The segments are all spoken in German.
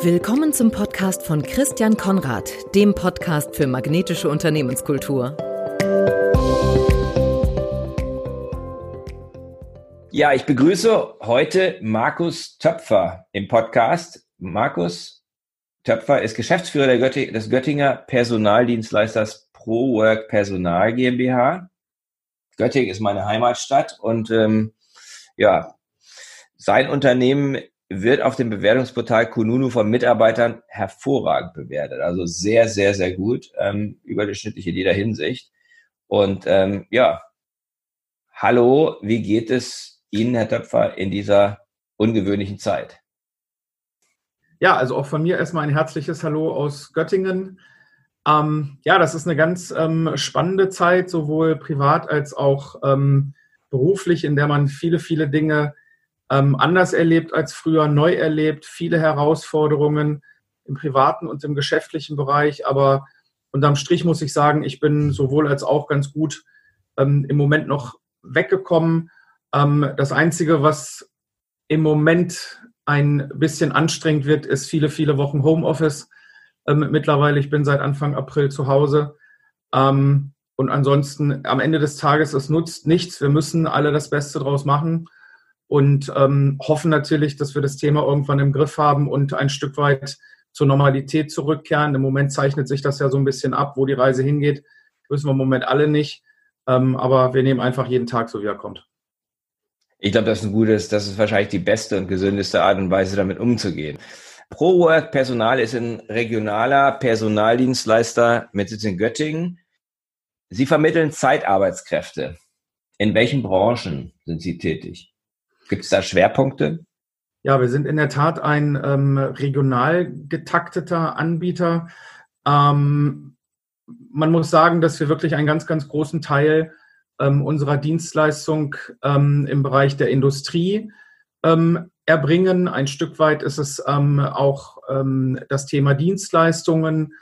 Willkommen zum Podcast von Christian Konrad, dem Podcast für magnetische Unternehmenskultur. Ja, ich begrüße heute Markus Töpfer im Podcast. Markus Töpfer ist Geschäftsführer Götti des Göttinger Personaldienstleisters ProWork Personal GmbH. Göttingen ist meine Heimatstadt und ähm, ja, sein Unternehmen wird auf dem Bewertungsportal Kununu von Mitarbeitern hervorragend bewertet. Also sehr, sehr, sehr gut, ähm, überdurchschnittlich in jeder Hinsicht. Und ähm, ja, hallo, wie geht es Ihnen, Herr Töpfer, in dieser ungewöhnlichen Zeit? Ja, also auch von mir erstmal ein herzliches Hallo aus Göttingen. Ähm, ja, das ist eine ganz ähm, spannende Zeit, sowohl privat als auch ähm, beruflich, in der man viele, viele Dinge ähm, anders erlebt als früher, neu erlebt, viele Herausforderungen im privaten und im geschäftlichen Bereich. Aber unterm Strich muss ich sagen, ich bin sowohl als auch ganz gut ähm, im Moment noch weggekommen. Ähm, das Einzige, was im Moment ein bisschen anstrengend wird, ist viele, viele Wochen Homeoffice. Ähm, mittlerweile, ich bin seit Anfang April zu Hause. Ähm, und ansonsten am Ende des Tages, es nutzt nichts. Wir müssen alle das Beste draus machen und ähm, hoffen natürlich, dass wir das Thema irgendwann im Griff haben und ein Stück weit zur Normalität zurückkehren. Im Moment zeichnet sich das ja so ein bisschen ab, wo die Reise hingeht. Wissen wir im Moment alle nicht. Ähm, aber wir nehmen einfach jeden Tag so, wie er kommt. Ich glaube, das ist ein gutes, das ist wahrscheinlich die beste und gesündeste Art und Weise, damit umzugehen. ProWork Personal ist ein regionaler Personaldienstleister mit Sitz in Göttingen. Sie vermitteln Zeitarbeitskräfte. In welchen Branchen sind Sie tätig? Gibt es da Schwerpunkte? Ja, wir sind in der Tat ein ähm, regional getakteter Anbieter. Ähm, man muss sagen, dass wir wirklich einen ganz, ganz großen Teil ähm, unserer Dienstleistung ähm, im Bereich der Industrie ähm, erbringen. Ein Stück weit ist es ähm, auch das Thema Dienstleistungen.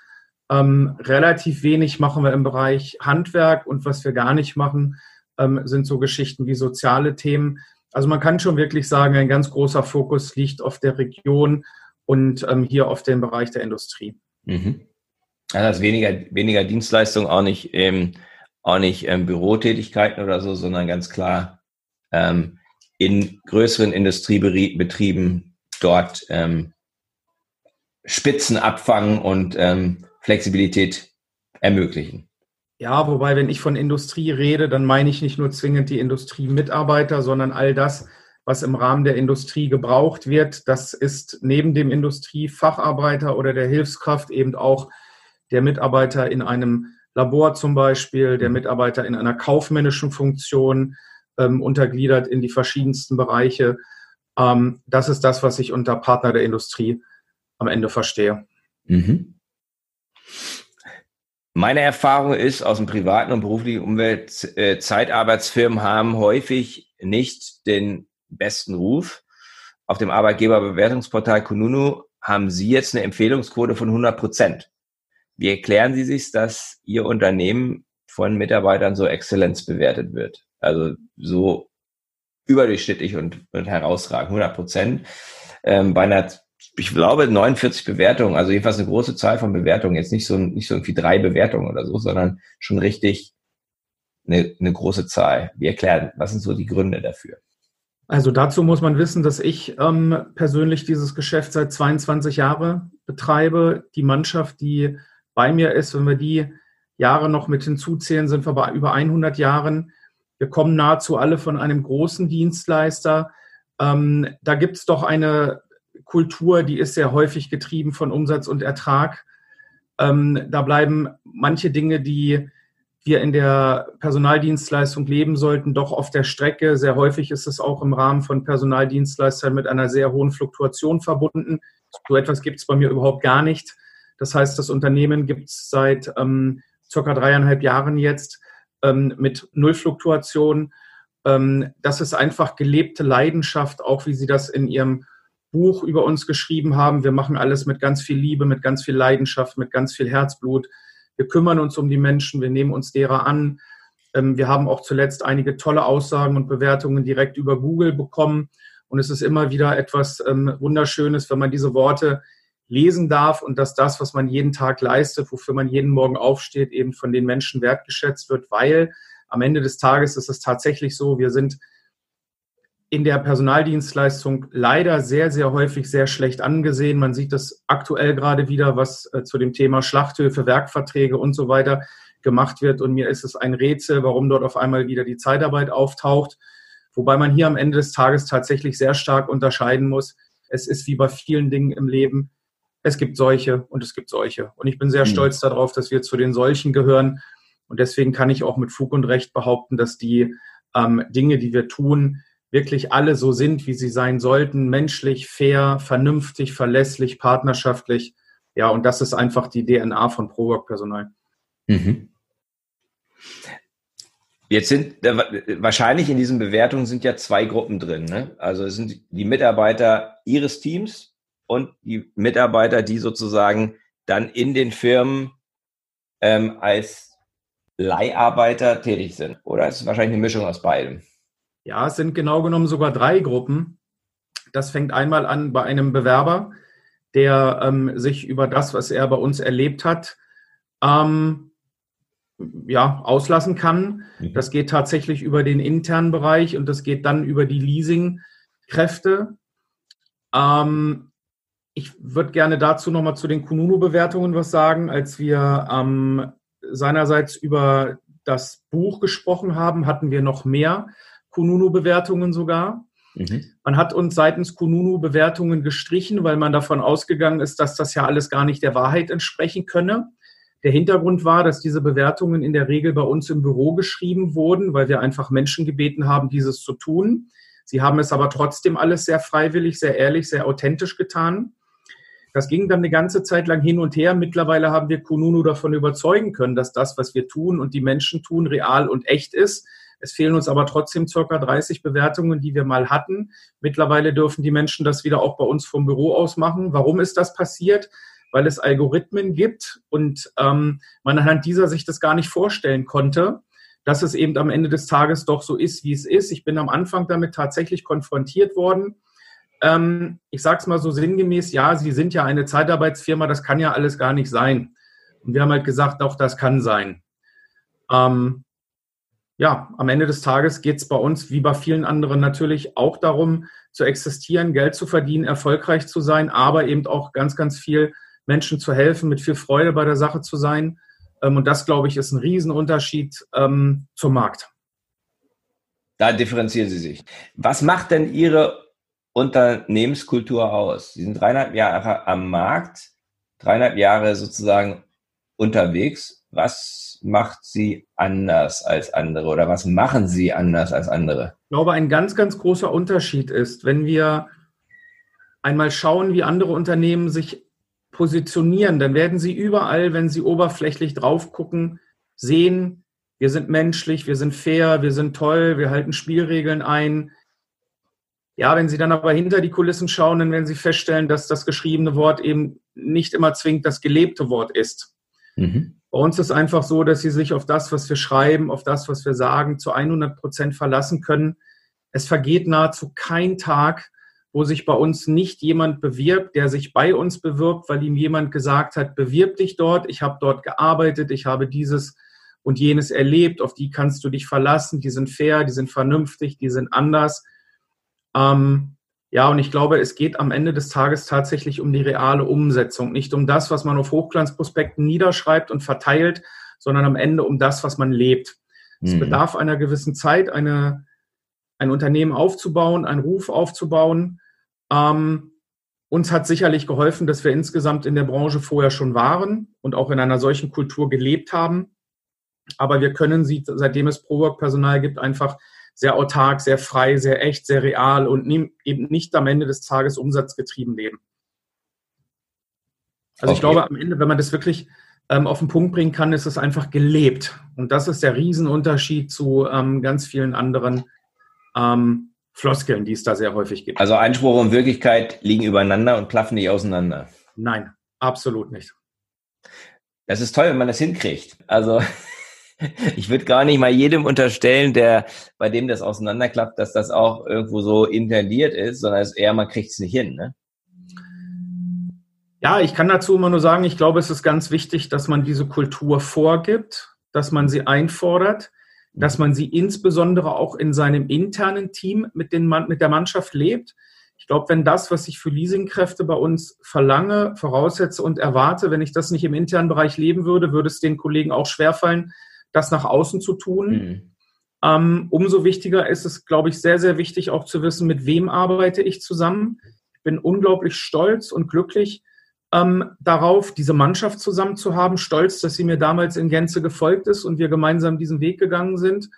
relativ wenig machen wir im Bereich Handwerk und was wir gar nicht machen, sind so Geschichten wie soziale Themen. Also man kann schon wirklich sagen, ein ganz großer Fokus liegt auf der Region und ähm, hier auf dem Bereich der Industrie. Mhm. Also das weniger, weniger Dienstleistung, auch nicht, ähm, auch nicht ähm, Bürotätigkeiten oder so, sondern ganz klar ähm, in größeren Industriebetrieben dort ähm, Spitzen abfangen und ähm, Flexibilität ermöglichen. Ja, wobei, wenn ich von Industrie rede, dann meine ich nicht nur zwingend die Industriemitarbeiter, sondern all das, was im Rahmen der Industrie gebraucht wird. Das ist neben dem Industriefacharbeiter oder der Hilfskraft eben auch der Mitarbeiter in einem Labor zum Beispiel, der Mitarbeiter in einer kaufmännischen Funktion, ähm, untergliedert in die verschiedensten Bereiche. Ähm, das ist das, was ich unter Partner der Industrie am Ende verstehe. Mhm. Meine Erfahrung ist aus dem privaten und beruflichen Umwelt, äh, Zeitarbeitsfirmen haben häufig nicht den besten Ruf. Auf dem Arbeitgeberbewertungsportal Kununu haben Sie jetzt eine Empfehlungsquote von 100 Prozent. Wie erklären Sie sich, dass Ihr Unternehmen von Mitarbeitern so exzellenz bewertet wird? Also so überdurchschnittlich und, und herausragend, 100 Prozent. Ähm, bei einer ich glaube, 49 Bewertungen, also jedenfalls eine große Zahl von Bewertungen. Jetzt nicht so, nicht so irgendwie drei Bewertungen oder so, sondern schon richtig eine, eine große Zahl. Wie erklären, was sind so die Gründe dafür? Also dazu muss man wissen, dass ich ähm, persönlich dieses Geschäft seit 22 Jahren betreibe. Die Mannschaft, die bei mir ist, wenn wir die Jahre noch mit hinzuzählen, sind wir bei über 100 Jahren. Wir kommen nahezu alle von einem großen Dienstleister. Ähm, da gibt es doch eine Kultur, die ist sehr häufig getrieben von Umsatz und Ertrag. Ähm, da bleiben manche Dinge, die wir in der Personaldienstleistung leben sollten, doch auf der Strecke. Sehr häufig ist es auch im Rahmen von Personaldienstleistern mit einer sehr hohen Fluktuation verbunden. So etwas gibt es bei mir überhaupt gar nicht. Das heißt, das Unternehmen gibt es seit ähm, circa dreieinhalb Jahren jetzt ähm, mit Null Fluktuation. Ähm, das ist einfach gelebte Leidenschaft, auch wie Sie das in Ihrem Buch über uns geschrieben haben. Wir machen alles mit ganz viel Liebe, mit ganz viel Leidenschaft, mit ganz viel Herzblut. Wir kümmern uns um die Menschen, wir nehmen uns derer an. Ähm, wir haben auch zuletzt einige tolle Aussagen und Bewertungen direkt über Google bekommen. Und es ist immer wieder etwas ähm, Wunderschönes, wenn man diese Worte lesen darf und dass das, was man jeden Tag leistet, wofür man jeden Morgen aufsteht, eben von den Menschen wertgeschätzt wird, weil am Ende des Tages ist es tatsächlich so, wir sind in der Personaldienstleistung leider sehr, sehr häufig sehr schlecht angesehen. Man sieht das aktuell gerade wieder, was äh, zu dem Thema Schlachthöfe, Werkverträge und so weiter gemacht wird. Und mir ist es ein Rätsel, warum dort auf einmal wieder die Zeitarbeit auftaucht. Wobei man hier am Ende des Tages tatsächlich sehr stark unterscheiden muss. Es ist wie bei vielen Dingen im Leben. Es gibt solche und es gibt solche. Und ich bin sehr mhm. stolz darauf, dass wir zu den solchen gehören. Und deswegen kann ich auch mit Fug und Recht behaupten, dass die ähm, Dinge, die wir tun, wirklich alle so sind, wie sie sein sollten, menschlich, fair, vernünftig, verlässlich, partnerschaftlich. Ja, und das ist einfach die DNA von ProWork-Personal. Mhm. Jetzt sind wahrscheinlich in diesen Bewertungen sind ja zwei Gruppen drin. Ne? Also es sind die Mitarbeiter ihres Teams und die Mitarbeiter, die sozusagen dann in den Firmen ähm, als Leiharbeiter tätig sind. Oder ist es wahrscheinlich eine Mischung aus beidem? Ja, es sind genau genommen sogar drei Gruppen. Das fängt einmal an bei einem Bewerber, der ähm, sich über das, was er bei uns erlebt hat, ähm, ja, auslassen kann. Mhm. Das geht tatsächlich über den internen Bereich und das geht dann über die Leasingkräfte. Ähm, ich würde gerne dazu nochmal zu den Kununu-Bewertungen was sagen. Als wir ähm, seinerseits über das Buch gesprochen haben, hatten wir noch mehr Kununu-Bewertungen sogar. Mhm. Man hat uns seitens Kununu Bewertungen gestrichen, weil man davon ausgegangen ist, dass das ja alles gar nicht der Wahrheit entsprechen könne. Der Hintergrund war, dass diese Bewertungen in der Regel bei uns im Büro geschrieben wurden, weil wir einfach Menschen gebeten haben, dieses zu tun. Sie haben es aber trotzdem alles sehr freiwillig, sehr ehrlich, sehr authentisch getan. Das ging dann eine ganze Zeit lang hin und her. Mittlerweile haben wir Kununu davon überzeugen können, dass das, was wir tun und die Menschen tun, real und echt ist. Es fehlen uns aber trotzdem circa 30 Bewertungen, die wir mal hatten. Mittlerweile dürfen die Menschen das wieder auch bei uns vom Büro aus machen. Warum ist das passiert? Weil es Algorithmen gibt und ähm, man anhand dieser sich das gar nicht vorstellen konnte, dass es eben am Ende des Tages doch so ist, wie es ist. Ich bin am Anfang damit tatsächlich konfrontiert worden. Ähm, ich sage es mal so sinngemäß, ja, Sie sind ja eine Zeitarbeitsfirma, das kann ja alles gar nicht sein. Und wir haben halt gesagt, doch, das kann sein. Ähm, ja, am Ende des Tages geht es bei uns wie bei vielen anderen natürlich auch darum, zu existieren, Geld zu verdienen, erfolgreich zu sein, aber eben auch ganz, ganz viel Menschen zu helfen, mit viel Freude bei der Sache zu sein. Ähm, und das, glaube ich, ist ein Riesenunterschied ähm, zum Markt. Da differenzieren Sie sich. Was macht denn Ihre Unternehmenskultur aus? Sie sind dreieinhalb Jahre am Markt, dreieinhalb Jahre sozusagen unterwegs. Was macht sie anders als andere oder was machen sie anders als andere? Ich glaube, ein ganz, ganz großer Unterschied ist, wenn wir einmal schauen, wie andere Unternehmen sich positionieren, dann werden sie überall, wenn sie oberflächlich drauf gucken, sehen, wir sind menschlich, wir sind fair, wir sind toll, wir halten Spielregeln ein. Ja, wenn Sie dann aber hinter die Kulissen schauen, dann werden Sie feststellen, dass das geschriebene Wort eben nicht immer zwingend das gelebte Wort ist. Mhm. Bei uns ist einfach so, dass sie sich auf das, was wir schreiben, auf das, was wir sagen, zu 100 Prozent verlassen können. Es vergeht nahezu kein Tag, wo sich bei uns nicht jemand bewirbt, der sich bei uns bewirbt, weil ihm jemand gesagt hat, bewirb dich dort, ich habe dort gearbeitet, ich habe dieses und jenes erlebt, auf die kannst du dich verlassen, die sind fair, die sind vernünftig, die sind anders. Ähm, ja, und ich glaube, es geht am Ende des Tages tatsächlich um die reale Umsetzung, nicht um das, was man auf Hochglanzprospekten niederschreibt und verteilt, sondern am Ende um das, was man lebt. Mhm. Es bedarf einer gewissen Zeit, eine, ein Unternehmen aufzubauen, einen Ruf aufzubauen. Ähm, uns hat sicherlich geholfen, dass wir insgesamt in der Branche vorher schon waren und auch in einer solchen Kultur gelebt haben. Aber wir können sie, seitdem es ProWork-Personal gibt, einfach sehr autark, sehr frei, sehr echt, sehr real und eben nicht am Ende des Tages umsatzgetrieben leben. Also okay. ich glaube, am Ende, wenn man das wirklich ähm, auf den Punkt bringen kann, ist es einfach gelebt. Und das ist der Riesenunterschied zu ähm, ganz vielen anderen ähm, Floskeln, die es da sehr häufig gibt. Also Einspruch und Wirklichkeit liegen übereinander und klaffen nicht auseinander. Nein, absolut nicht. Das ist toll, wenn man das hinkriegt. Also ich würde gar nicht mal jedem unterstellen, der bei dem das auseinanderklappt, dass das auch irgendwo so intendiert ist, sondern es eher, man kriegt es nicht hin. Ne? Ja, ich kann dazu immer nur sagen, ich glaube, es ist ganz wichtig, dass man diese Kultur vorgibt, dass man sie einfordert, dass man sie insbesondere auch in seinem internen Team mit, den, mit der Mannschaft lebt. Ich glaube, wenn das, was ich für Leasingkräfte bei uns verlange, voraussetze und erwarte, wenn ich das nicht im internen Bereich leben würde, würde es den Kollegen auch schwerfallen, das nach außen zu tun. Mhm. Ähm, umso wichtiger ist es, glaube ich, sehr, sehr wichtig auch zu wissen, mit wem arbeite ich zusammen. Ich bin unglaublich stolz und glücklich ähm, darauf, diese Mannschaft zusammen zu haben. Stolz, dass sie mir damals in Gänze gefolgt ist und wir gemeinsam diesen Weg gegangen sind.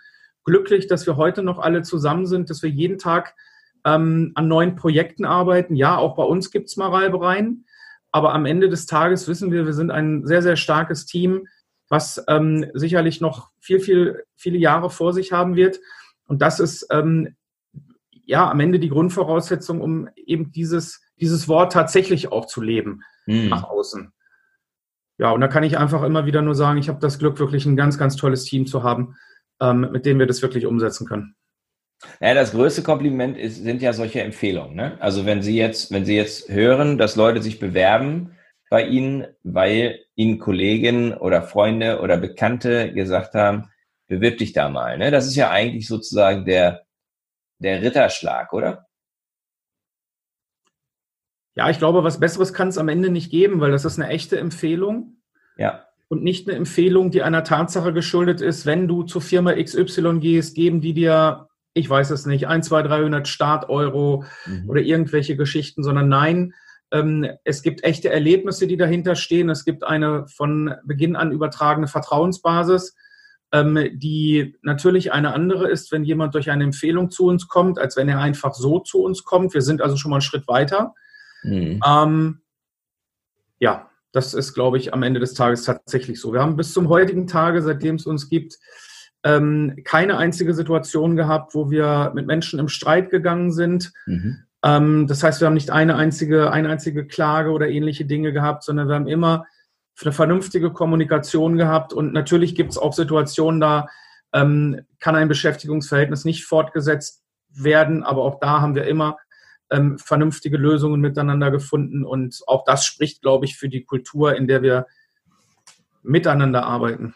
Glücklich, dass wir heute noch alle zusammen sind, dass wir jeden Tag ähm, an neuen Projekten arbeiten. Ja, auch bei uns gibt es mal Reibereien. Aber am Ende des Tages wissen wir, wir sind ein sehr, sehr starkes Team, was ähm, sicherlich noch viel, viel, viele Jahre vor sich haben wird. Und das ist ähm, ja am Ende die Grundvoraussetzung, um eben dieses, dieses Wort tatsächlich auch zu leben mhm. nach außen. Ja, und da kann ich einfach immer wieder nur sagen, ich habe das Glück, wirklich ein ganz, ganz tolles Team zu haben, ähm, mit dem wir das wirklich umsetzen können. Ja, das größte Kompliment ist, sind ja solche Empfehlungen. Ne? Also wenn Sie jetzt, wenn Sie jetzt hören, dass Leute sich bewerben bei Ihnen, weil Ihnen Kolleginnen oder Freunde oder Bekannte gesagt haben, bewirb dich da mal. Ne? Das ist ja eigentlich sozusagen der, der Ritterschlag, oder? Ja, ich glaube, was Besseres kann es am Ende nicht geben, weil das ist eine echte Empfehlung. Ja. Und nicht eine Empfehlung, die einer Tatsache geschuldet ist, wenn du zur Firma XY gehst, geben die dir ich weiß es nicht, 1, 2, 300 Start-Euro mhm. oder irgendwelche Geschichten, sondern nein, es gibt echte Erlebnisse, die dahinter stehen. Es gibt eine von Beginn an übertragene Vertrauensbasis, ähm, die natürlich eine andere ist, wenn jemand durch eine Empfehlung zu uns kommt, als wenn er einfach so zu uns kommt. Wir sind also schon mal einen Schritt weiter. Mhm. Ähm, ja, das ist, glaube ich, am Ende des Tages tatsächlich so. Wir haben bis zum heutigen Tage, seitdem es uns gibt, ähm, keine einzige Situation gehabt, wo wir mit Menschen im Streit gegangen sind. Mhm. Ähm, das heißt, wir haben nicht eine einzige, eine einzige Klage oder ähnliche Dinge gehabt, sondern wir haben immer eine vernünftige Kommunikation gehabt. Und natürlich gibt es auch Situationen, da ähm, kann ein Beschäftigungsverhältnis nicht fortgesetzt werden, aber auch da haben wir immer ähm, vernünftige Lösungen miteinander gefunden. Und auch das spricht, glaube ich, für die Kultur, in der wir miteinander arbeiten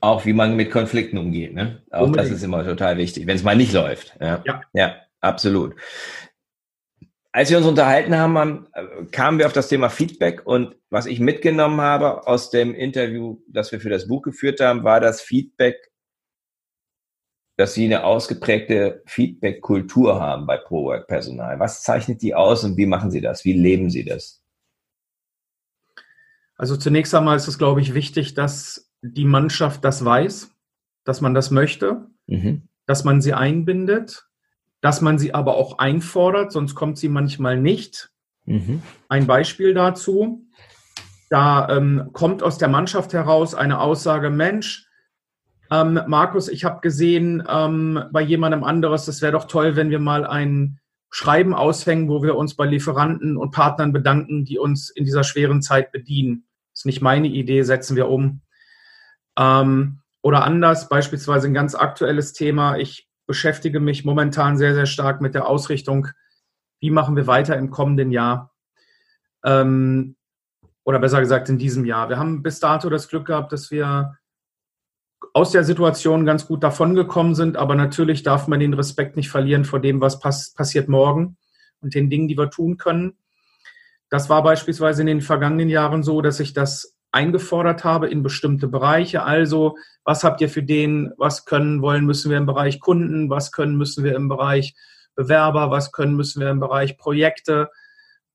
auch wie man mit Konflikten umgeht. Ne? Auch Unbedingt. das ist immer total wichtig, wenn es mal nicht läuft. Ja, ja. ja absolut. Als wir uns unterhalten haben, äh, kamen wir auf das Thema Feedback und was ich mitgenommen habe aus dem Interview, das wir für das Buch geführt haben, war das Feedback, dass Sie eine ausgeprägte Feedback-Kultur haben bei ProWork-Personal. Was zeichnet die aus und wie machen Sie das? Wie leben Sie das? Also zunächst einmal ist es, glaube ich, wichtig, dass die Mannschaft das weiß, dass man das möchte, mhm. dass man sie einbindet, dass man sie aber auch einfordert, sonst kommt sie manchmal nicht. Mhm. Ein Beispiel dazu. Da ähm, kommt aus der Mannschaft heraus eine Aussage, Mensch, ähm, Markus, ich habe gesehen ähm, bei jemandem anderes, es wäre doch toll, wenn wir mal ein Schreiben aushängen, wo wir uns bei Lieferanten und Partnern bedanken, die uns in dieser schweren Zeit bedienen. Das ist nicht meine Idee, setzen wir um. Ähm, oder anders, beispielsweise ein ganz aktuelles Thema. Ich beschäftige mich momentan sehr, sehr stark mit der Ausrichtung, wie machen wir weiter im kommenden Jahr? Ähm, oder besser gesagt in diesem Jahr. Wir haben bis dato das Glück gehabt, dass wir aus der Situation ganz gut davongekommen sind, aber natürlich darf man den Respekt nicht verlieren vor dem, was pass passiert morgen und den Dingen, die wir tun können. Das war beispielsweise in den vergangenen Jahren so, dass ich das eingefordert habe in bestimmte Bereiche. Also, was habt ihr für den, was können, wollen, müssen wir im Bereich Kunden, was können, müssen wir im Bereich Bewerber, was können, müssen wir im Bereich Projekte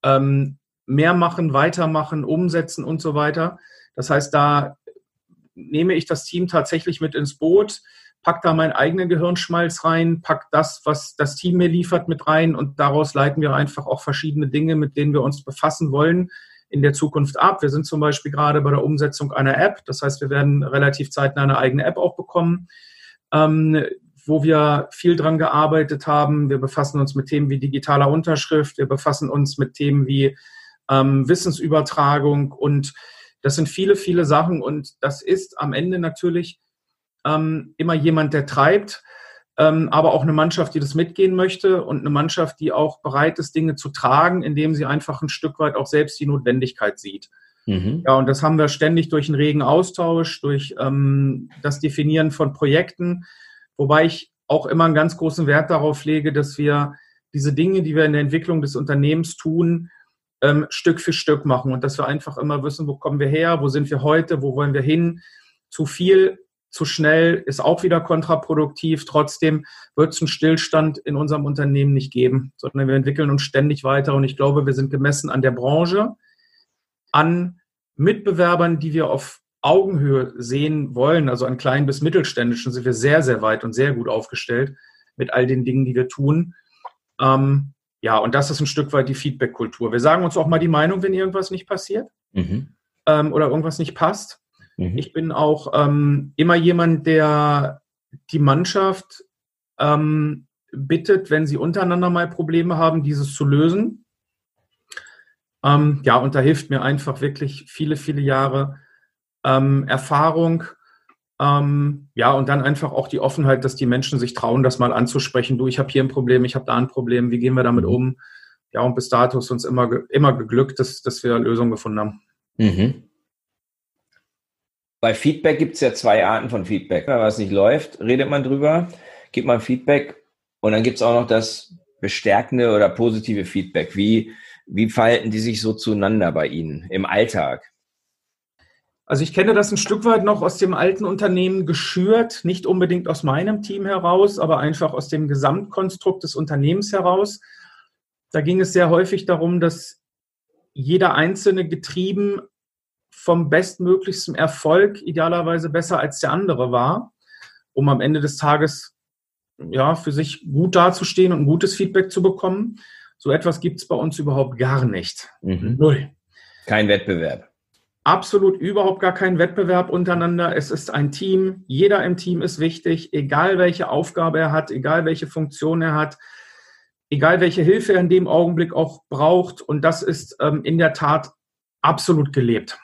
ähm, mehr machen, weitermachen, umsetzen und so weiter. Das heißt, da nehme ich das Team tatsächlich mit ins Boot, pack da meinen eigenen Gehirnschmalz rein, pack das, was das Team mir liefert, mit rein und daraus leiten wir einfach auch verschiedene Dinge, mit denen wir uns befassen wollen, in der Zukunft ab. Wir sind zum Beispiel gerade bei der Umsetzung einer App. Das heißt, wir werden relativ zeitnah eine eigene App auch bekommen, ähm, wo wir viel dran gearbeitet haben. Wir befassen uns mit Themen wie digitaler Unterschrift. Wir befassen uns mit Themen wie ähm, Wissensübertragung und das sind viele, viele Sachen und das ist am Ende natürlich ähm, immer jemand, der treibt. Ähm, aber auch eine Mannschaft, die das mitgehen möchte und eine Mannschaft, die auch bereit ist, Dinge zu tragen, indem sie einfach ein Stück weit auch selbst die Notwendigkeit sieht. Mhm. Ja, und das haben wir ständig durch einen regen Austausch, durch ähm, das Definieren von Projekten, wobei ich auch immer einen ganz großen Wert darauf lege, dass wir diese Dinge, die wir in der Entwicklung des Unternehmens tun, ähm, Stück für Stück machen und dass wir einfach immer wissen, wo kommen wir her, wo sind wir heute, wo wollen wir hin. Zu viel, zu schnell ist auch wieder kontraproduktiv. Trotzdem wird es einen Stillstand in unserem Unternehmen nicht geben, sondern wir entwickeln uns ständig weiter und ich glaube, wir sind gemessen an der Branche, an Mitbewerbern, die wir auf Augenhöhe sehen wollen, also an kleinen bis mittelständischen, sind wir sehr, sehr weit und sehr gut aufgestellt mit all den Dingen, die wir tun. Ähm, ja, und das ist ein Stück weit die Feedback-Kultur. Wir sagen uns auch mal die Meinung, wenn irgendwas nicht passiert mhm. ähm, oder irgendwas nicht passt. Mhm. Ich bin auch ähm, immer jemand, der die Mannschaft ähm, bittet, wenn sie untereinander mal Probleme haben, dieses zu lösen. Ähm, ja, und da hilft mir einfach wirklich viele, viele Jahre ähm, Erfahrung. Ähm, ja, und dann einfach auch die Offenheit, dass die Menschen sich trauen, das mal anzusprechen. Du, ich habe hier ein Problem, ich habe da ein Problem, wie gehen wir damit mhm. um? Ja, und bis dato ist uns immer, immer geglückt, dass, dass wir Lösungen gefunden haben. Mhm. Bei Feedback gibt es ja zwei Arten von Feedback. Wenn was nicht läuft, redet man drüber, gibt man Feedback und dann gibt es auch noch das bestärkende oder positive Feedback. Wie, wie verhalten die sich so zueinander bei Ihnen im Alltag? Also ich kenne das ein Stück weit noch aus dem alten Unternehmen geschürt, nicht unbedingt aus meinem Team heraus, aber einfach aus dem Gesamtkonstrukt des Unternehmens heraus. Da ging es sehr häufig darum, dass jeder Einzelne getrieben vom bestmöglichsten Erfolg idealerweise besser als der andere war, um am Ende des Tages ja für sich gut dazustehen und ein gutes Feedback zu bekommen. So etwas gibt es bei uns überhaupt gar nicht. Mhm. Null. Kein Wettbewerb absolut überhaupt gar kein Wettbewerb untereinander. Es ist ein Team. Jeder im Team ist wichtig, egal welche Aufgabe er hat, egal welche Funktion er hat, egal welche Hilfe er in dem Augenblick auch braucht. Und das ist ähm, in der Tat absolut gelebt.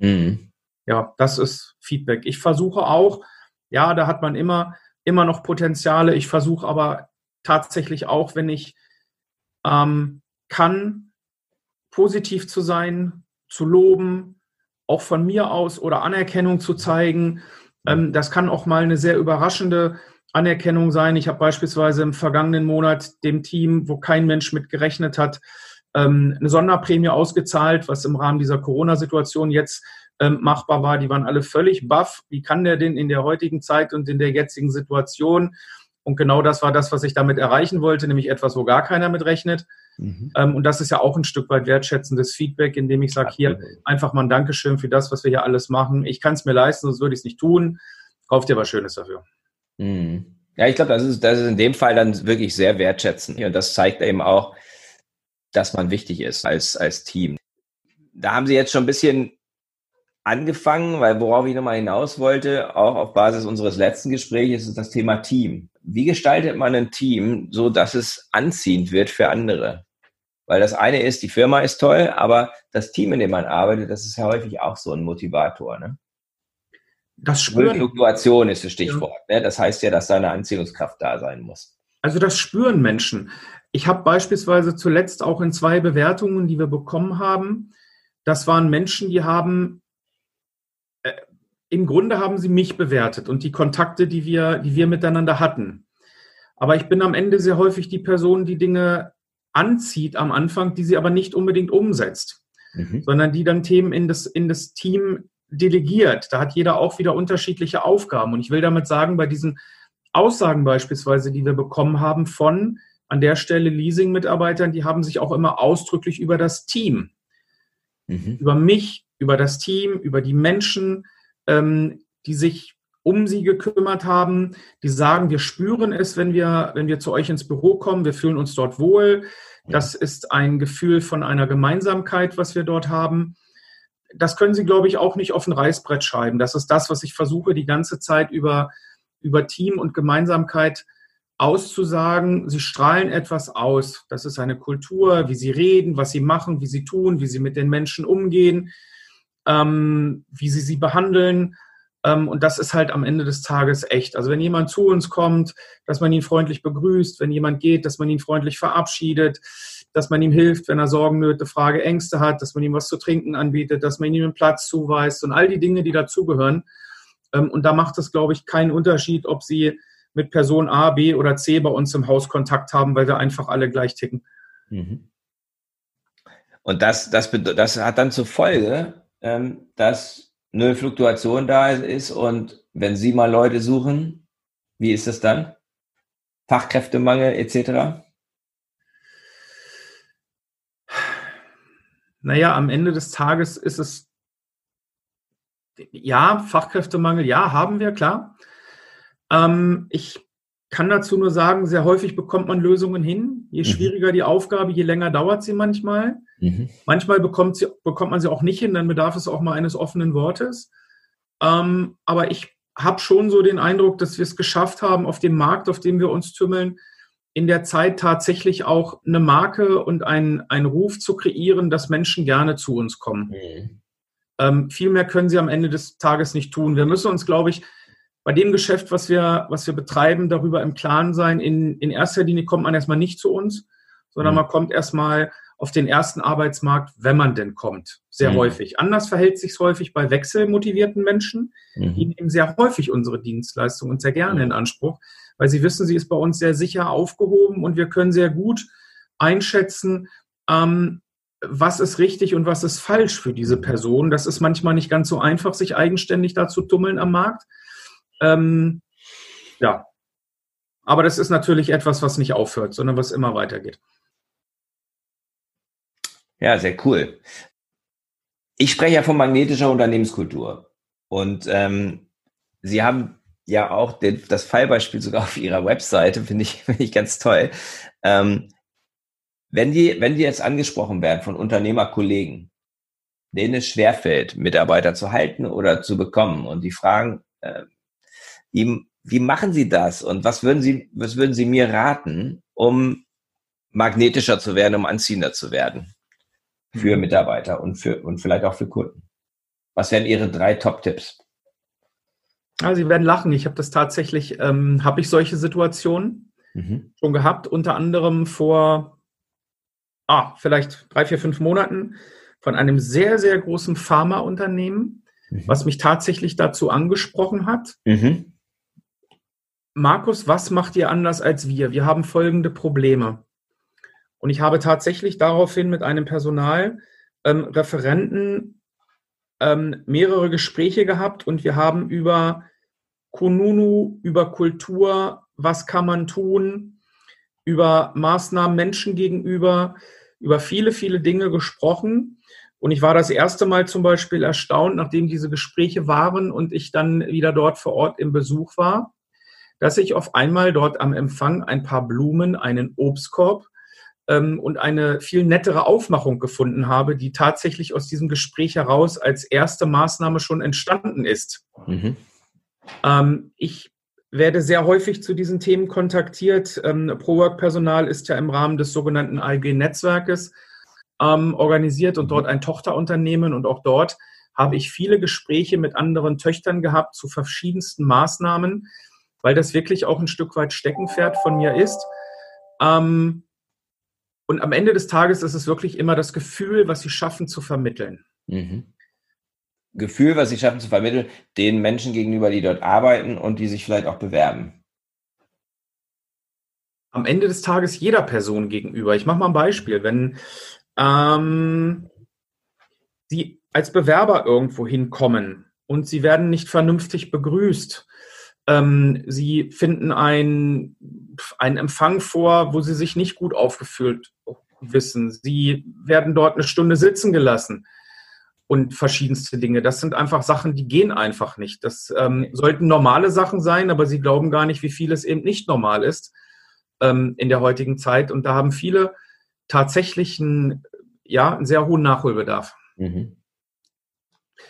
Mhm. Ja, das ist Feedback. Ich versuche auch, ja, da hat man immer, immer noch Potenziale. Ich versuche aber tatsächlich auch, wenn ich ähm, kann, positiv zu sein, zu loben, auch von mir aus oder Anerkennung zu zeigen. Ähm, das kann auch mal eine sehr überraschende Anerkennung sein. Ich habe beispielsweise im vergangenen Monat dem Team, wo kein Mensch mit gerechnet hat, ähm, eine Sonderprämie ausgezahlt, was im Rahmen dieser Corona-Situation jetzt ähm, machbar war. Die waren alle völlig baff. Wie kann der denn in der heutigen Zeit und in der jetzigen Situation? Und genau das war das, was ich damit erreichen wollte, nämlich etwas, wo gar keiner mit rechnet. Mhm. Ähm, und das ist ja auch ein Stück weit wertschätzendes Feedback, indem ich sage, hier einfach mal ein Dankeschön für das, was wir hier alles machen. Ich kann es mir leisten, sonst würde ich es nicht tun. Kauft dir was Schönes dafür. Mhm. Ja, ich glaube, das ist, das ist in dem Fall dann wirklich sehr wertschätzend. Und das zeigt eben auch, dass man wichtig ist als, als Team. Da haben Sie jetzt schon ein bisschen angefangen, weil worauf ich nochmal hinaus wollte, auch auf Basis unseres letzten Gesprächs, ist das Thema Team. Wie gestaltet man ein Team so, dass es anziehend wird für andere? Weil das eine ist, die Firma ist toll, aber das Team, in dem man arbeitet, das ist ja häufig auch so ein Motivator. Ne? Das spüren. Fluktuation ist das Stichwort. Ja. Ne? Das heißt ja, dass da eine Anziehungskraft da sein muss. Also das spüren Menschen. Ich habe beispielsweise zuletzt auch in zwei Bewertungen, die wir bekommen haben, das waren Menschen, die haben äh, im Grunde haben sie mich bewertet und die Kontakte, die wir, die wir miteinander hatten. Aber ich bin am Ende sehr häufig die Person, die Dinge anzieht am Anfang, die sie aber nicht unbedingt umsetzt, mhm. sondern die dann Themen in das, in das Team delegiert. Da hat jeder auch wieder unterschiedliche Aufgaben. Und ich will damit sagen, bei diesen Aussagen beispielsweise, die wir bekommen haben von an der Stelle Leasing-Mitarbeitern, die haben sich auch immer ausdrücklich über das Team, mhm. über mich, über das Team, über die Menschen, ähm, die sich um sie gekümmert haben, die sagen, wir spüren es, wenn wir, wenn wir zu euch ins Büro kommen, wir fühlen uns dort wohl. Das ist ein Gefühl von einer Gemeinsamkeit, was wir dort haben. Das können Sie, glaube ich, auch nicht auf ein Reißbrett schreiben. Das ist das, was ich versuche, die ganze Zeit über, über Team und Gemeinsamkeit auszusagen. Sie strahlen etwas aus. Das ist eine Kultur, wie Sie reden, was Sie machen, wie Sie tun, wie Sie mit den Menschen umgehen, ähm, wie Sie sie behandeln Ähm, und das ist halt am Ende des Tages echt. Also wenn jemand zu uns kommt, dass man ihn freundlich begrüßt, wenn jemand geht, dass man ihn freundlich verabschiedet, dass man ihm hilft, wenn er Sorgen, Nöte, Frage, Ängste hat, dass man ihm was zu trinken anbietet, dass man ihm einen Platz zuweist und all die Dinge, die dazugehören. Ähm, und da macht es, glaube ich, keinen Unterschied, ob Sie mit Person A, B oder C bei uns im Haus Kontakt haben, weil wir einfach alle gleich ticken. Mhm. Und das, das, das hat dann zur Folge, ähm, dass eine Fluktuation da ist und wenn Sie mal Leute suchen, wie ist das dann? Fachkräftemangel etc.? Naja, am Ende des Tages ist es, ja, Fachkräftemangel, ja, haben wir, klar. Ähm, ich kann dazu nur sagen, sehr häufig bekommt man Lösungen hin. Je mhm. schwieriger die Aufgabe, je länger dauert sie manchmal. Mhm. Manchmal bekommt, sie, bekommt man sie auch nicht hin, dann bedarf es auch mal eines offenen Wortes. Ähm, aber ich habe schon so den Eindruck, dass wir es geschafft haben, auf dem Markt, auf dem wir uns tümmeln, in der Zeit tatsächlich auch eine Marke und einen Ruf zu kreieren, dass Menschen gerne zu uns kommen. Mhm. Ähm, viel mehr können sie am Ende des Tages nicht tun. Wir müssen uns, glaube ich, bei dem Geschäft, was wir, was wir betreiben, darüber im Klaren sein. In, in erster Linie kommt man erstmal nicht zu uns, sondern mhm. man kommt erstmal auf den ersten Arbeitsmarkt, wenn man denn kommt. Sehr mhm. häufig. Anders verhält sich häufig bei wechselmotivierten Menschen. Mhm. Die nehmen sehr häufig unsere Dienstleistung und sehr gerne mhm. in Anspruch, weil sie wissen, sie ist bei uns sehr sicher aufgehoben und wir können sehr gut einschätzen, ähm, was ist richtig und was ist falsch für diese Person. Das ist manchmal nicht ganz so einfach, sich eigenständig da zu tummeln am Markt. Ähm, ja, aber das ist natürlich etwas, was nicht aufhört, sondern was immer weitergeht. Ja, sehr cool. Ich spreche ja von magnetischer Unternehmenskultur. Und ähm, Sie haben ja auch den, das Fallbeispiel sogar auf Ihrer Webseite, finde ich, finde ich ganz toll. Ähm, wenn die, wenn die jetzt angesprochen werden von Unternehmerkollegen, denen es schwerfällt, Mitarbeiter zu halten oder zu bekommen und die fragen, äh, wie, wie machen Sie das und was würden Sie, was würden Sie mir raten, um magnetischer zu werden, um anziehender zu werden für mhm. Mitarbeiter und für, und vielleicht auch für Kunden? Was wären Ihre drei Top-Tipps? Also Sie werden lachen. Ich habe das tatsächlich, ähm, habe ich solche Situationen mhm. schon gehabt, unter anderem vor, ah, vielleicht drei, vier, fünf Monaten von einem sehr, sehr großen Pharmaunternehmen, mhm. was mich tatsächlich dazu angesprochen hat. Mhm. Markus, was macht ihr anders als wir? Wir haben folgende Probleme. Und ich habe tatsächlich daraufhin mit einem Personalreferenten ähm, ähm, mehrere Gespräche gehabt und wir haben über Kununu, über Kultur, was kann man tun, über Maßnahmen Menschen gegenüber, über viele, viele Dinge gesprochen. Und ich war das erste Mal zum Beispiel erstaunt, nachdem diese Gespräche waren und ich dann wieder dort vor Ort im Besuch war, dass ich auf einmal dort am Empfang ein paar Blumen, einen Obstkorb ähm, und eine viel nettere Aufmachung gefunden habe, die tatsächlich aus diesem Gespräch heraus als erste Maßnahme schon entstanden ist. Mhm. Ähm, ich werde sehr häufig zu diesen Themen kontaktiert. Ähm, ProWork-Personal ist ja im Rahmen des sogenannten ALG-Netzwerkes ähm, organisiert und dort ein Tochterunternehmen und auch dort habe ich viele Gespräche mit anderen Töchtern gehabt zu verschiedensten Maßnahmen, weil das wirklich auch ein Stück weit Steckenpferd von mir ist. Ähm, und am Ende des Tages ist es wirklich immer das Gefühl, was sie schaffen zu vermitteln. Mhm. Gefühl, was sie schaffen zu vermitteln, den Menschen gegenüber, die dort arbeiten und die sich vielleicht auch bewerben. Am Ende des Tages jeder Person gegenüber. Ich mache mal ein Beispiel. Wenn ähm, Sie als Bewerber irgendwo hinkommen und Sie werden nicht vernünftig begrüßt, ähm, sie finden ein, einen Empfang vor, wo sie sich nicht gut aufgefühlt wissen. Sie werden dort eine Stunde sitzen gelassen und verschiedenste Dinge. Das sind einfach Sachen, die gehen einfach nicht. Das ähm, sollten normale Sachen sein, aber sie glauben gar nicht, wie viel es eben nicht normal ist ähm, in der heutigen Zeit. Und da haben viele tatsächlich einen, ja, einen sehr hohen Nachholbedarf. Mhm.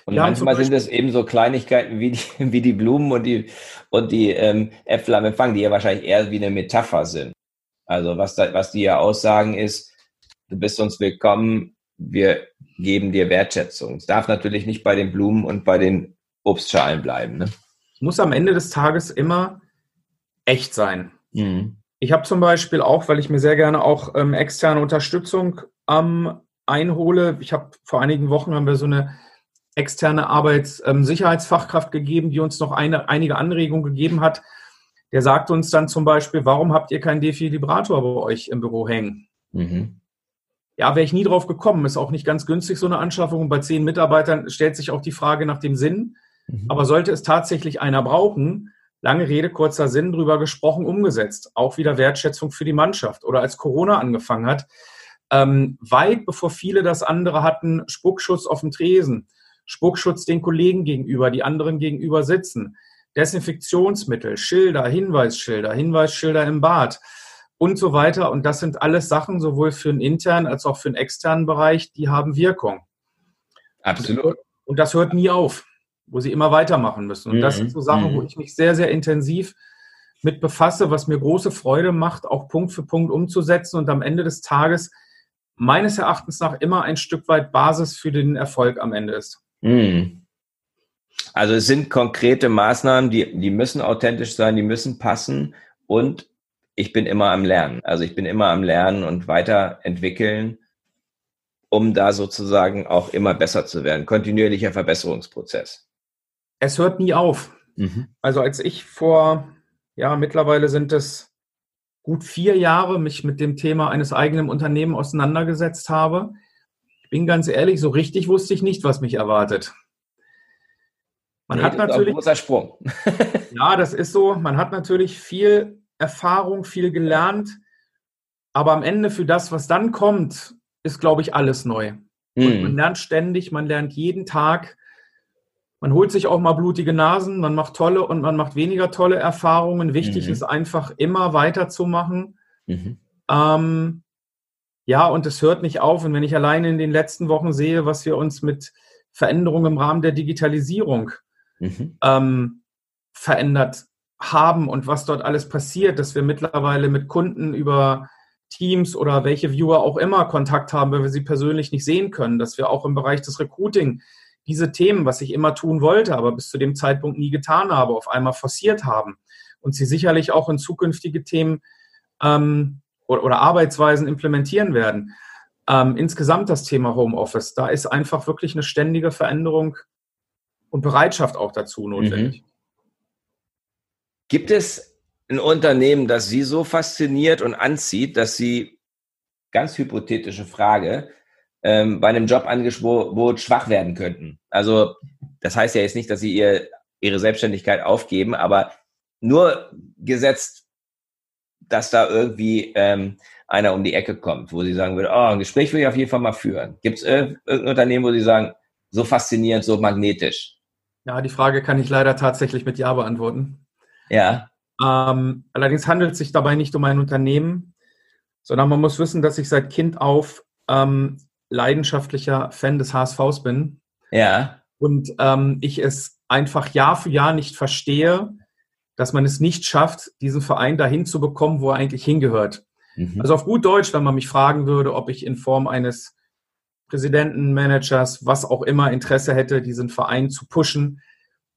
Und ja, manchmal sind es eben so Kleinigkeiten wie die, wie die Blumen und die, und die ähm, Äpfel am Empfang, die ja wahrscheinlich eher wie eine Metapher sind. Also was, da, was die ja aussagen ist, du bist uns willkommen, wir geben dir Wertschätzung. Es darf natürlich nicht bei den Blumen und bei den Obstschalen bleiben. Ne? muss am Ende des Tages immer echt sein. Mhm. Ich habe zum Beispiel auch, weil ich mir sehr gerne auch ähm, externe Unterstützung ähm, einhole. Ich habe vor einigen Wochen haben wir so eine externe Arbeitssicherheitsfachkraft ähm, gegeben, die uns noch eine, einige Anregungen gegeben hat. Der sagt uns dann zum Beispiel, warum habt ihr keinen Defibrillator bei euch im Büro hängen? Mhm. Ja, wäre ich nie drauf gekommen. Ist auch nicht ganz günstig, so eine Anschaffung. Und bei zehn Mitarbeitern stellt sich auch die Frage nach dem Sinn. Mhm. Aber sollte es tatsächlich einer brauchen, lange Rede, kurzer Sinn, drüber gesprochen, umgesetzt. Auch wieder Wertschätzung für die Mannschaft. Oder als Corona angefangen hat, ähm, weit bevor viele das andere hatten, Spuckschutz auf dem Tresen, Spuckschutz den Kollegen gegenüber, die anderen gegenüber sitzen, Desinfektionsmittel, Schilder, Hinweisschilder, Hinweisschilder im Bad und so weiter. Und das sind alles Sachen, sowohl für den internen als auch für den externen Bereich, die haben Wirkung. Absolut. Und das hört nie auf wo sie immer weitermachen müssen. Und das sind so Sachen, wo mhm. ich mich sehr, sehr intensiv mit befasse, was mir große Freude macht, auch Punkt für Punkt umzusetzen und am Ende des Tages meines Erachtens nach immer ein Stück weit Basis für den Erfolg am Ende ist. Mhm. Also es sind konkrete Maßnahmen, die, die müssen authentisch sein, die müssen passen und ich bin immer am Lernen. Also ich bin immer am Lernen und weiterentwickeln, um da sozusagen auch immer besser zu werden. Kontinuierlicher Verbesserungsprozess es hört nie auf. Mhm. Also als ich vor, ja, mittlerweile sind es gut vier Jahre mich mit dem Thema eines eigenen Unternehmens auseinandergesetzt habe, ich bin ganz ehrlich, so richtig wusste ich nicht, was mich erwartet. Man nee, hat natürlich. Ein großer Sprung. ja, das ist so. Man hat natürlich viel Erfahrung, viel gelernt. Aber am Ende für das, was dann kommt, ist, glaube ich, alles neu. Mhm. Und man lernt ständig, man lernt jeden Tag. Man holt sich auch mal blutige Nasen, man macht tolle und man macht weniger tolle Erfahrungen. Wichtig mhm. ist einfach immer weiterzumachen. Mhm. Ähm, ja, und es hört nicht auf. Und wenn ich alleine in den letzten Wochen sehe, was wir uns mit Veränderungen im Rahmen der Digitalisierung mhm. ähm, verändert haben und was dort alles passiert, dass wir mittlerweile mit Kunden über Teams oder welche Viewer auch immer Kontakt haben, wenn wir sie persönlich nicht sehen können, dass wir auch im Bereich des Recruiting diese Themen, was ich immer tun wollte, aber bis zu dem Zeitpunkt nie getan habe, auf einmal forciert haben und sie sicherlich auch in zukünftige Themen ähm, oder, oder, Arbeitsweisen implementieren werden. Ähm, insgesamt das Thema Homeoffice, da ist einfach wirklich eine ständige Veränderung und Bereitschaft auch dazu notwendig. Mhm. Gibt es ein Unternehmen, das Sie so fasziniert und anzieht, dass Sie, ganz hypothetische Frage, ähm, bei einem Jobangebot schwach werden könnten. Also das heißt ja jetzt nicht, dass sie ihr, ihre Selbstständigkeit aufgeben, aber nur gesetzt, dass da irgendwie ähm, einer um die Ecke kommt, wo sie sagen würde, oh, ein Gespräch will ich auf jeden Fall mal führen. Gibt es irgendein Unternehmen, wo sie sagen, so faszinierend, so magnetisch? Ja, die Frage kann ich leider tatsächlich mit Ja beantworten. Ja. Ähm, allerdings handelt es sich dabei nicht um ein Unternehmen, sondern man muss wissen, dass ich seit Kind auf ähm, leidenschaftlicher Fan des HSVs bin. Ja. Und ähm, ich es einfach Jahr für Jahr nicht verstehe, dass man es nicht schafft, diesen Verein dahin zu bekommen, wo er eigentlich hingehört. Mhm. Also auf gut Deutsch, wenn man mich fragen würde, ob ich in Form eines Präsidenten, Managers, was auch immer Interesse hätte, diesen Verein zu pushen,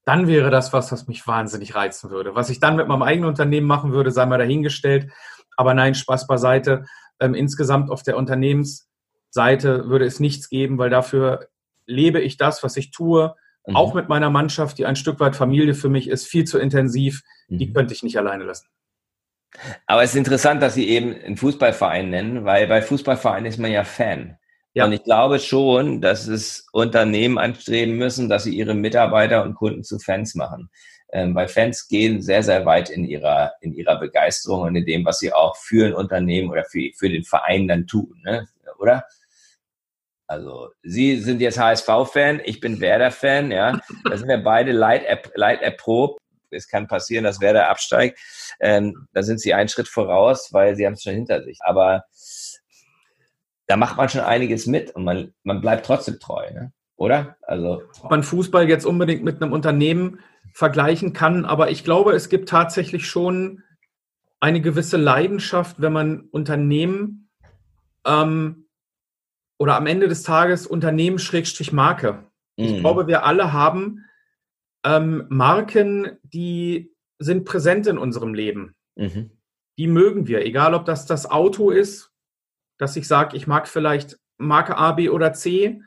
dann wäre das was, was mich wahnsinnig reizen würde. Was ich dann mit meinem eigenen Unternehmen machen würde, sei mal dahingestellt. Aber nein, Spaß beiseite. Ähm, insgesamt auf der Unternehmens- Seite würde es nichts geben, weil dafür lebe ich das, was ich tue, mhm. auch mit meiner Mannschaft, die ein Stück weit Familie für mich ist, viel zu intensiv. Mhm. Die könnte ich nicht alleine lassen. Aber es ist interessant, dass Sie eben einen Fußballverein nennen, weil bei Fußballvereinen ist man ja Fan. Ja. Und ich glaube schon, dass es Unternehmen anstreben müssen, dass sie ihre Mitarbeiter und Kunden zu Fans machen. Ähm, weil Fans gehen sehr, sehr weit in ihrer, in ihrer Begeisterung und in dem, was sie auch für ein Unternehmen oder für, für den Verein dann tun, ne? oder? Also, Sie sind jetzt HSV-Fan, ich bin Werder-Fan, ja. Da sind wir beide Light erprobt. Es kann passieren, dass Werder absteigt. Ähm, da sind Sie einen Schritt voraus, weil Sie haben es schon hinter sich. Aber da macht man schon einiges mit und man, man bleibt trotzdem treu, ne? oder? Also Ob man Fußball jetzt unbedingt mit einem Unternehmen vergleichen kann, aber ich glaube, es gibt tatsächlich schon eine gewisse Leidenschaft, wenn man Unternehmen ähm, oder am Ende des Tages Unternehmen Schrägstrich Marke. Mhm. Ich glaube, wir alle haben ähm, Marken, die sind präsent in unserem Leben. Mhm. Die mögen wir, egal ob das das Auto ist, dass ich sage, ich mag vielleicht Marke A, B oder C,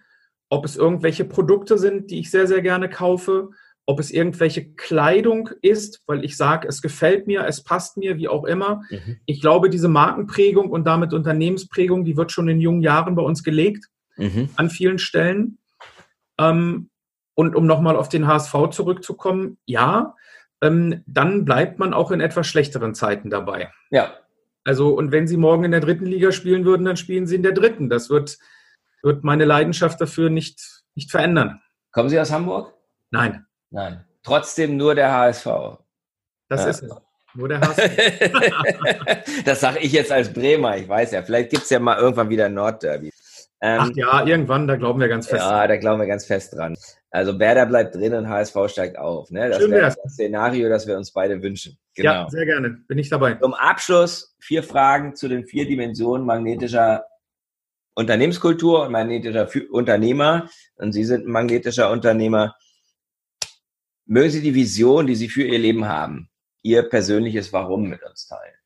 ob es irgendwelche Produkte sind, die ich sehr, sehr gerne kaufe, ob es irgendwelche Kleidung ist, weil ich sage, es gefällt mir, es passt mir, wie auch immer. Mhm. Ich glaube, diese Markenprägung und damit Unternehmensprägung, die wird schon in jungen Jahren bei uns gelegt, mhm. an vielen Stellen. Ähm, und um nochmal auf den HSV zurückzukommen, ja, ähm, dann bleibt man auch in etwas schlechteren Zeiten dabei. Ja. Also, und wenn Sie morgen in der dritten Liga spielen würden, dann spielen Sie in der dritten. Das wird, wird meine Leidenschaft dafür nicht, nicht verändern. Kommen Sie aus Hamburg? Nein. Nein. Trotzdem nur der HSV. Das ja. ist es. Nur der HSV. das sage ich jetzt als Bremer, ich weiß ja. Vielleicht gibt es ja mal irgendwann wieder ein Nordderby. Ähm, Ach ja, irgendwann, da glauben wir ganz fest. Ja, da glauben wir ganz fest dran. Also Werder bleibt drin und HSV steigt auf. Ne? Das wäre das Szenario, das wir uns beide wünschen. Genau. Ja, sehr gerne. Bin ich dabei. Zum Abschluss vier Fragen zu den vier Dimensionen magnetischer Unternehmenskultur und magnetischer Unternehmer. Und Sie sind ein magnetischer Unternehmer. Mögen Sie die Vision, die Sie für Ihr Leben haben, Ihr persönliches Warum mit uns teilen?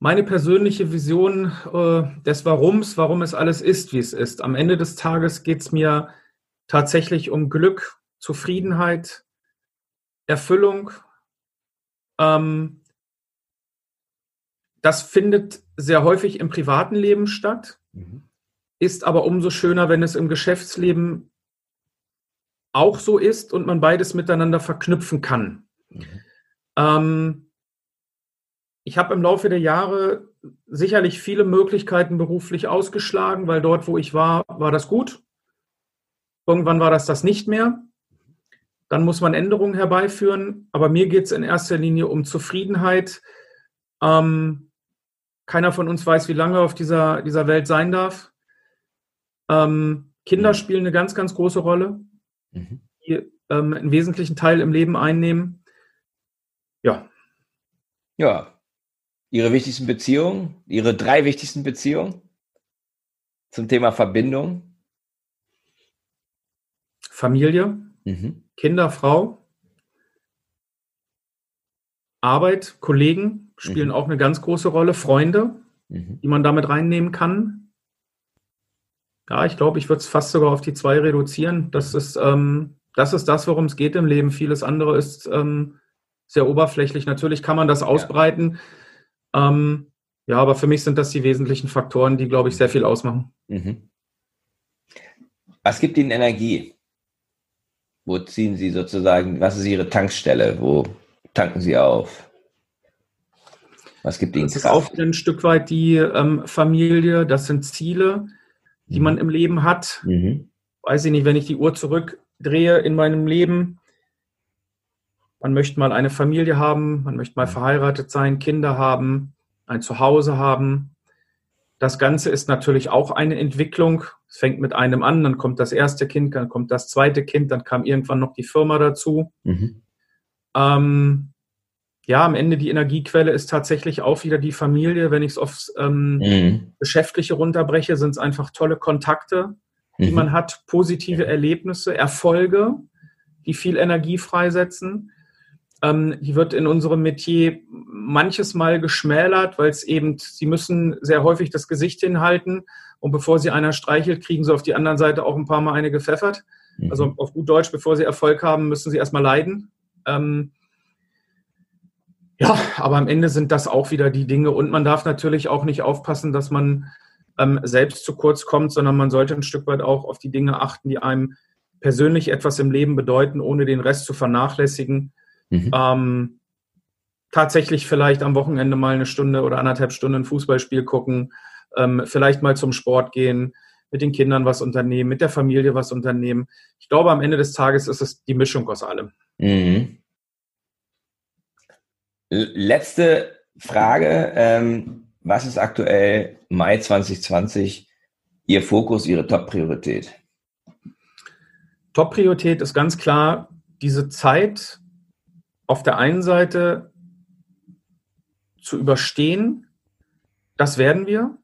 Meine persönliche Vision äh, des Warums, warum es alles ist, wie es ist. Am Ende des Tages geht es mir tatsächlich um Glück, Zufriedenheit, Erfüllung. Ähm, das findet sehr häufig im privaten Leben statt, mhm. ist aber umso schöner, wenn es im Geschäftsleben auch so ist und man beides miteinander verknüpfen kann. Mhm. Ähm, ich habe im Laufe der Jahre sicherlich viele Möglichkeiten beruflich ausgeschlagen, weil dort, wo ich war, war das gut. Irgendwann war das das nicht mehr. Dann muss man Änderungen herbeiführen. Aber mir geht es in erster Linie um Zufriedenheit. Ähm, keiner von uns weiß, wie lange auf dieser, dieser Welt sein darf. Ähm, Kinder mhm. spielen eine ganz, ganz große Rolle, mhm. die ähm, einen wesentlichen Teil im Leben einnehmen. Ja. Ja, Ihre wichtigsten Beziehungen, Ihre drei wichtigsten Beziehungen zum Thema Verbindung? Familie, mhm. Kinder, Frau, Arbeit, Kollegen spielen mhm. auch eine ganz große Rolle, Freunde, mhm. die man damit reinnehmen kann. Ja, ich glaube, ich würde es fast sogar auf die zwei reduzieren. Das ist, ähm, das ist das, worum es geht im Leben. Vieles andere ist ähm, sehr oberflächlich. Natürlich kann man das ausbreiten. Ja ähm, ja, aber für mich sind das die wesentlichen Faktoren, die, glaube ich, sehr viel ausmachen. Mhm. Was gibt Ihnen Energie? Wo ziehen Sie sozusagen, was ist Ihre Tankstelle? Wo tanken Sie auf? Was gibt Ihnen Das ist auch ein Stück weit die ähm, Familie, das sind Ziele, die mhm. man im Leben hat. Mhm. Weiß ich nicht, wenn ich die Uhr zurückdrehe in meinem Leben, man möchte mal eine Familie haben, man möchte mal verheiratet sein, Kinder haben, ein Zuhause haben. Das Ganze ist natürlich auch eine Entwicklung. Es fängt mit einem an, dann kommt das erste Kind, dann kommt das zweite Kind, dann kam irgendwann noch die Firma dazu. Mhm. Ähm, ja, am Ende die Energiequelle ist tatsächlich auch wieder die Familie. Wenn ich es aufs ähm, mhm. Geschäftliche runterbreche, sind es einfach tolle Kontakte, die mhm. man hat, positive Erlebnisse, Erfolge, die viel Energie freisetzen. Ähm, die wird in unserem Metier manches Mal geschmälert, weil es eben, sie müssen sehr häufig das Gesicht hinhalten und bevor sie einer streichelt, kriegen sie auf die anderen Seite auch ein paar Mal eine gepfeffert. Mhm. Also auf gut Deutsch, bevor sie Erfolg haben, müssen sie erstmal leiden. Ähm, ja, aber am Ende sind das auch wieder die Dinge und man darf natürlich auch nicht aufpassen, dass man ähm, selbst zu kurz kommt, sondern man sollte ein Stück weit auch auf die Dinge achten, die einem persönlich etwas im Leben bedeuten, ohne den Rest zu vernachlässigen. Mhm. Ähm, tatsächlich vielleicht am Wochenende mal eine Stunde oder anderthalb Stunden ein Fußballspiel gucken, ähm, vielleicht mal zum Sport gehen, mit den Kindern was unternehmen, mit der Familie was unternehmen. Ich glaube, am Ende des Tages ist es die Mischung aus allem. Mhm. Letzte Frage. Ähm, was ist aktuell Mai 2020 Ihr Fokus, Ihre Top-Priorität? Top-Priorität ist ganz klar diese Zeit, auf der einen Seite zu überstehen. Das werden wir.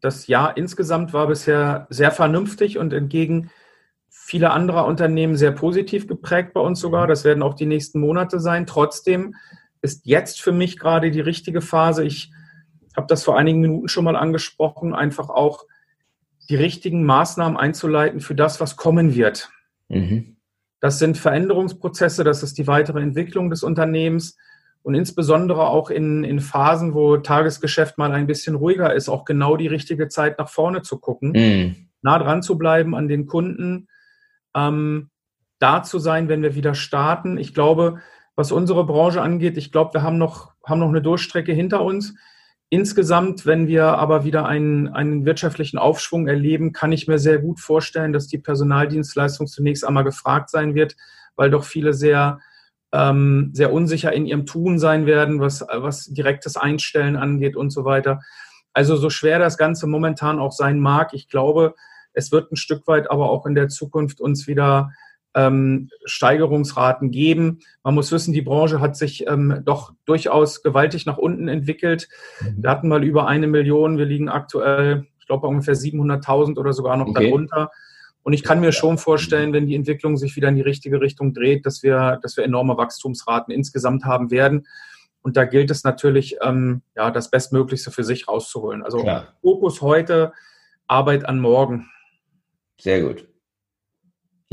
Das Jahr insgesamt war bisher sehr vernünftig und entgegen viele andere Unternehmen sehr positiv geprägt bei uns sogar. Das werden auch die nächsten Monate sein. Trotzdem ist jetzt für mich gerade die richtige Phase. Ich habe das vor einigen Minuten schon mal angesprochen, einfach auch die richtigen Maßnahmen einzuleiten für das, was kommen wird. Mhm. Das sind Veränderungsprozesse, das ist die weitere Entwicklung des Unternehmens und insbesondere auch in, in Phasen, wo Tagesgeschäft mal ein bisschen ruhiger ist, auch genau die richtige Zeit nach vorne zu gucken, mhm. nah dran zu bleiben an den Kunden, ähm, da zu sein, wenn wir wieder starten. Ich glaube, was unsere Branche angeht, ich glaube, wir haben noch, haben noch eine Durchstrecke hinter uns. Insgesamt, wenn wir aber wieder einen, einen wirtschaftlichen Aufschwung erleben, kann ich mir sehr gut vorstellen, dass die Personaldienstleistung zunächst einmal gefragt sein wird, weil doch viele sehr, ähm, sehr unsicher in ihrem Tun sein werden, was, was direktes Einstellen angeht und so weiter. Also so schwer das Ganze momentan auch sein mag, ich glaube, es wird ein Stück weit aber auch in der Zukunft uns wieder ähm, Steigerungsraten geben. Man muss wissen, die Branche hat sich ähm, doch durchaus gewaltig nach unten entwickelt. Mhm. Wir hatten mal über eine Million, wir liegen aktuell, ich glaube, ungefähr 700.000 oder sogar noch okay. darunter. Und ich kann mir schon vorstellen, wenn die Entwicklung sich wieder in die richtige Richtung dreht, dass wir, dass wir enorme Wachstumsraten insgesamt haben werden. Und da gilt es natürlich, ähm, ja, das Bestmöglichste für sich rauszuholen. Also Klar. Fokus heute, Arbeit an morgen. Sehr gut.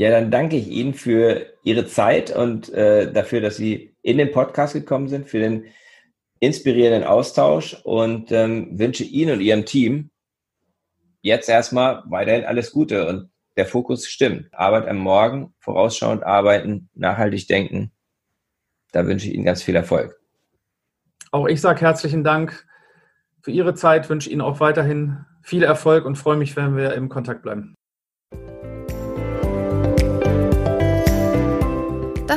Ja, dann danke ich Ihnen für Ihre Zeit und äh, dafür, dass Sie in den Podcast gekommen sind, für den inspirierenden Austausch und ähm, wünsche Ihnen und Ihrem Team jetzt erstmal weiterhin alles Gute und der Fokus stimmt. Arbeit am Morgen, vorausschauend arbeiten, nachhaltig denken. Da wünsche ich Ihnen ganz viel Erfolg. Auch ich sage herzlichen Dank für Ihre Zeit, wünsche Ihnen auch weiterhin viel Erfolg und freue mich, wenn wir im Kontakt bleiben.